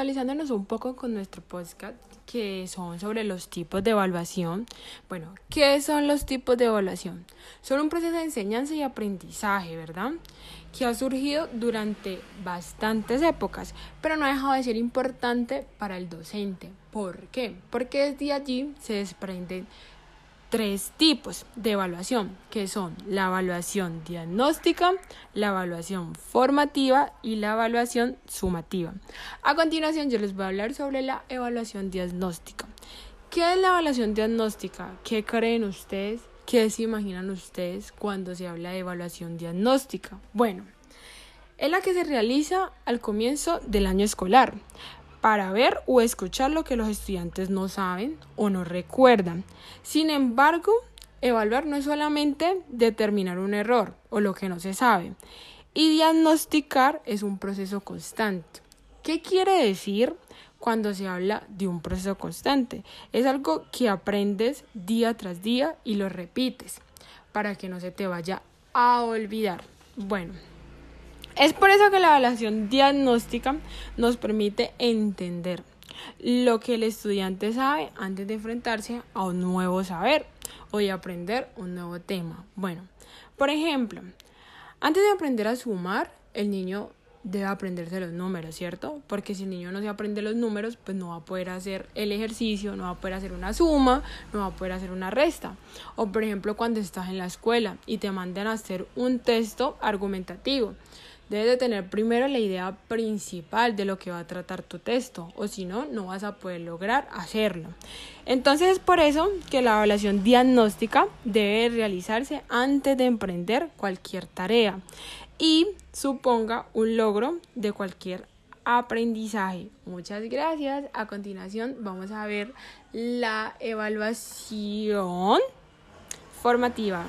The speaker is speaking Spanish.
Actualizándonos un poco con nuestro podcast, que son sobre los tipos de evaluación. Bueno, ¿qué son los tipos de evaluación? Son un proceso de enseñanza y aprendizaje, ¿verdad? Que ha surgido durante bastantes épocas, pero no ha dejado de ser importante para el docente. ¿Por qué? Porque desde allí se desprenden tres tipos de evaluación, que son la evaluación diagnóstica, la evaluación formativa y la evaluación sumativa. A continuación yo les voy a hablar sobre la evaluación diagnóstica. ¿Qué es la evaluación diagnóstica? ¿Qué creen ustedes? ¿Qué se imaginan ustedes cuando se habla de evaluación diagnóstica? Bueno, es la que se realiza al comienzo del año escolar para ver o escuchar lo que los estudiantes no saben o no recuerdan. Sin embargo, evaluar no es solamente determinar un error o lo que no se sabe. Y diagnosticar es un proceso constante. ¿Qué quiere decir cuando se habla de un proceso constante? Es algo que aprendes día tras día y lo repites para que no se te vaya a olvidar. Bueno, es por eso que la evaluación diagnóstica nos permite entender lo que el estudiante sabe antes de enfrentarse a un nuevo saber o de aprender un nuevo tema. Bueno, por ejemplo, antes de aprender a sumar, el niño debe aprenderse los números, ¿cierto? Porque si el niño no se aprende los números, pues no va a poder hacer el ejercicio, no va a poder hacer una suma, no va a poder hacer una resta. O por ejemplo, cuando estás en la escuela y te mandan a hacer un texto argumentativo. Debes de tener primero la idea principal de lo que va a tratar tu texto, o si no, no vas a poder lograr hacerlo. Entonces es por eso que la evaluación diagnóstica debe realizarse antes de emprender cualquier tarea y suponga un logro de cualquier aprendizaje. Muchas gracias. A continuación vamos a ver la evaluación formativa.